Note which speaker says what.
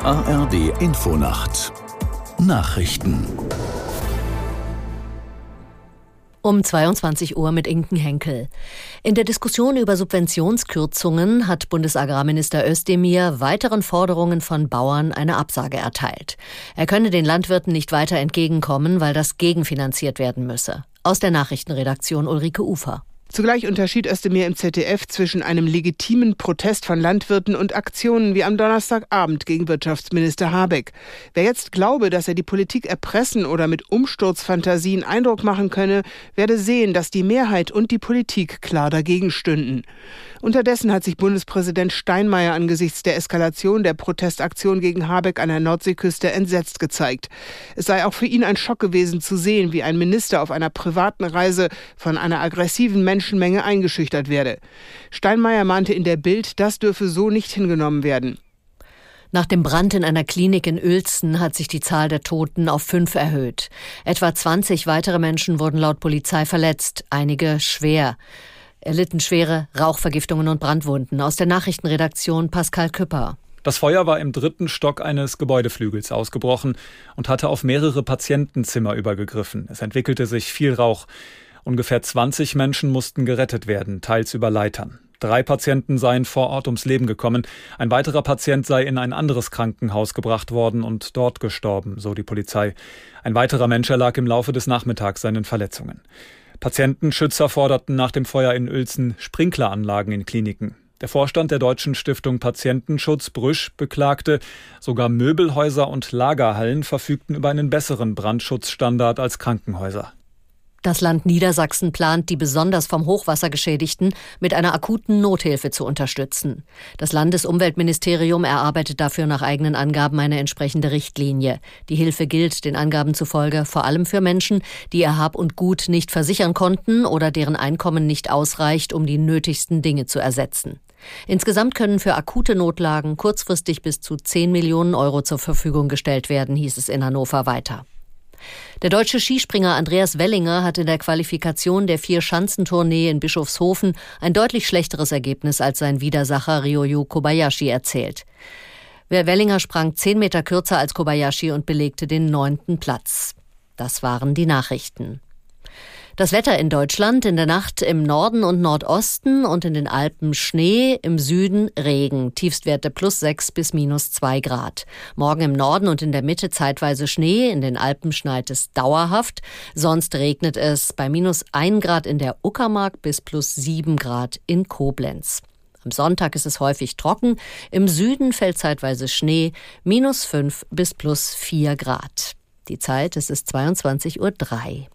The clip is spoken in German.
Speaker 1: ARD Infonacht Nachrichten
Speaker 2: um 22 Uhr mit Inken Henkel. In der Diskussion über Subventionskürzungen hat Bundesagrarminister Özdemir weiteren Forderungen von Bauern eine Absage erteilt. Er könne den Landwirten nicht weiter entgegenkommen, weil das gegenfinanziert werden müsse. Aus der Nachrichtenredaktion Ulrike Ufer.
Speaker 3: Zugleich unterschied Özdemir im ZDF zwischen einem legitimen Protest von Landwirten und Aktionen wie am Donnerstagabend gegen Wirtschaftsminister Habeck. Wer jetzt glaube, dass er die Politik erpressen oder mit Umsturzfantasien Eindruck machen könne, werde sehen, dass die Mehrheit und die Politik klar dagegen stünden. Unterdessen hat sich Bundespräsident Steinmeier angesichts der Eskalation der Protestaktion gegen Habeck an der Nordseeküste entsetzt gezeigt. Es sei auch für ihn ein Schock gewesen zu sehen, wie ein Minister auf einer privaten Reise von einer aggressiven Menschenmenge eingeschüchtert werde. Steinmeier mahnte in der Bild, das dürfe so nicht hingenommen werden.
Speaker 2: Nach dem Brand in einer Klinik in Uelzen hat sich die Zahl der Toten auf fünf erhöht. Etwa 20 weitere Menschen wurden laut Polizei verletzt, einige schwer erlitten schwere Rauchvergiftungen und Brandwunden. Aus der Nachrichtenredaktion Pascal Küpper.
Speaker 4: Das Feuer war im dritten Stock eines Gebäudeflügels ausgebrochen und hatte auf mehrere Patientenzimmer übergegriffen. Es entwickelte sich viel Rauch. Ungefähr 20 Menschen mussten gerettet werden, teils über Leitern. Drei Patienten seien vor Ort ums Leben gekommen. Ein weiterer Patient sei in ein anderes Krankenhaus gebracht worden und dort gestorben, so die Polizei. Ein weiterer Mensch erlag im Laufe des Nachmittags seinen Verletzungen. Patientenschützer forderten nach dem Feuer in Uelzen Sprinkleranlagen in Kliniken. Der Vorstand der Deutschen Stiftung Patientenschutz Brüsch beklagte, sogar Möbelhäuser und Lagerhallen verfügten über einen besseren Brandschutzstandard als Krankenhäuser.
Speaker 2: Das Land Niedersachsen plant, die besonders vom Hochwasser Geschädigten mit einer akuten Nothilfe zu unterstützen. Das Landesumweltministerium erarbeitet dafür nach eigenen Angaben eine entsprechende Richtlinie. Die Hilfe gilt den Angaben zufolge vor allem für Menschen, die ihr Hab und Gut nicht versichern konnten oder deren Einkommen nicht ausreicht, um die nötigsten Dinge zu ersetzen. Insgesamt können für akute Notlagen kurzfristig bis zu 10 Millionen Euro zur Verfügung gestellt werden, hieß es in Hannover weiter. Der deutsche Skispringer Andreas Wellinger hat in der Qualifikation der Vier-Schanzentournee in Bischofshofen ein deutlich schlechteres Ergebnis als sein Widersacher Ryoyu Kobayashi erzählt. Wellinger sprang zehn Meter kürzer als Kobayashi und belegte den neunten Platz. Das waren die Nachrichten. Das Wetter in Deutschland in der Nacht im Norden und Nordosten und in den Alpen Schnee, im Süden Regen, Tiefstwerte plus 6 bis minus 2 Grad. Morgen im Norden und in der Mitte zeitweise Schnee, in den Alpen schneit es dauerhaft, sonst regnet es bei minus 1 Grad in der Uckermark bis plus 7 Grad in Koblenz. Am Sonntag ist es häufig trocken, im Süden fällt zeitweise Schnee, minus 5 bis plus 4 Grad. Die Zeit, es ist 22.03 Uhr.